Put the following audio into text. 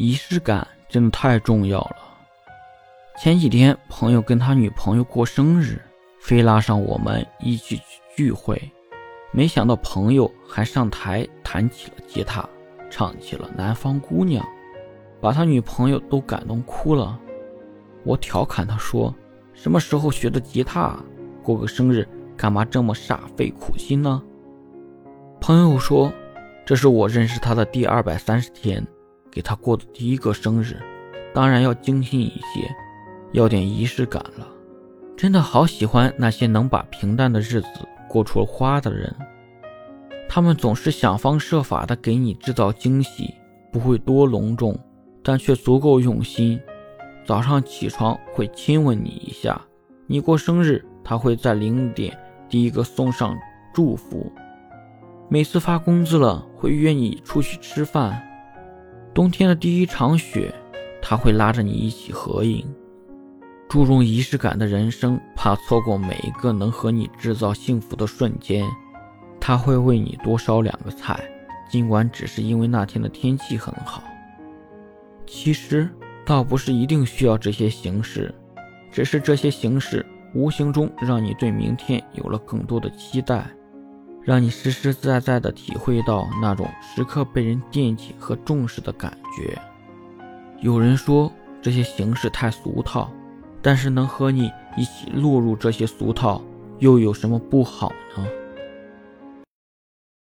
仪式感真的太重要了。前几天朋友跟他女朋友过生日，非拉上我们一起去聚会，没想到朋友还上台弹起了吉他，唱起了《南方姑娘》，把他女朋友都感动哭了。我调侃他说：“什么时候学的吉他？过个生日干嘛这么煞费苦心呢？”朋友说：“这是我认识他的第二百三十天。”给他过的第一个生日，当然要精心一些，要点仪式感了。真的好喜欢那些能把平淡的日子过出花的人，他们总是想方设法的给你制造惊喜，不会多隆重，但却足够用心。早上起床会亲吻你一下，你过生日他会在零点第一个送上祝福，每次发工资了会约你出去吃饭。冬天的第一场雪，他会拉着你一起合影。注重仪式感的人生，怕错过每一个能和你制造幸福的瞬间。他会为你多烧两个菜，尽管只是因为那天的天气很好。其实倒不是一定需要这些形式，只是这些形式无形中让你对明天有了更多的期待。让你实实在在的体会到那种时刻被人惦记和重视的感觉。有人说这些形式太俗套，但是能和你一起落入这些俗套，又有什么不好呢？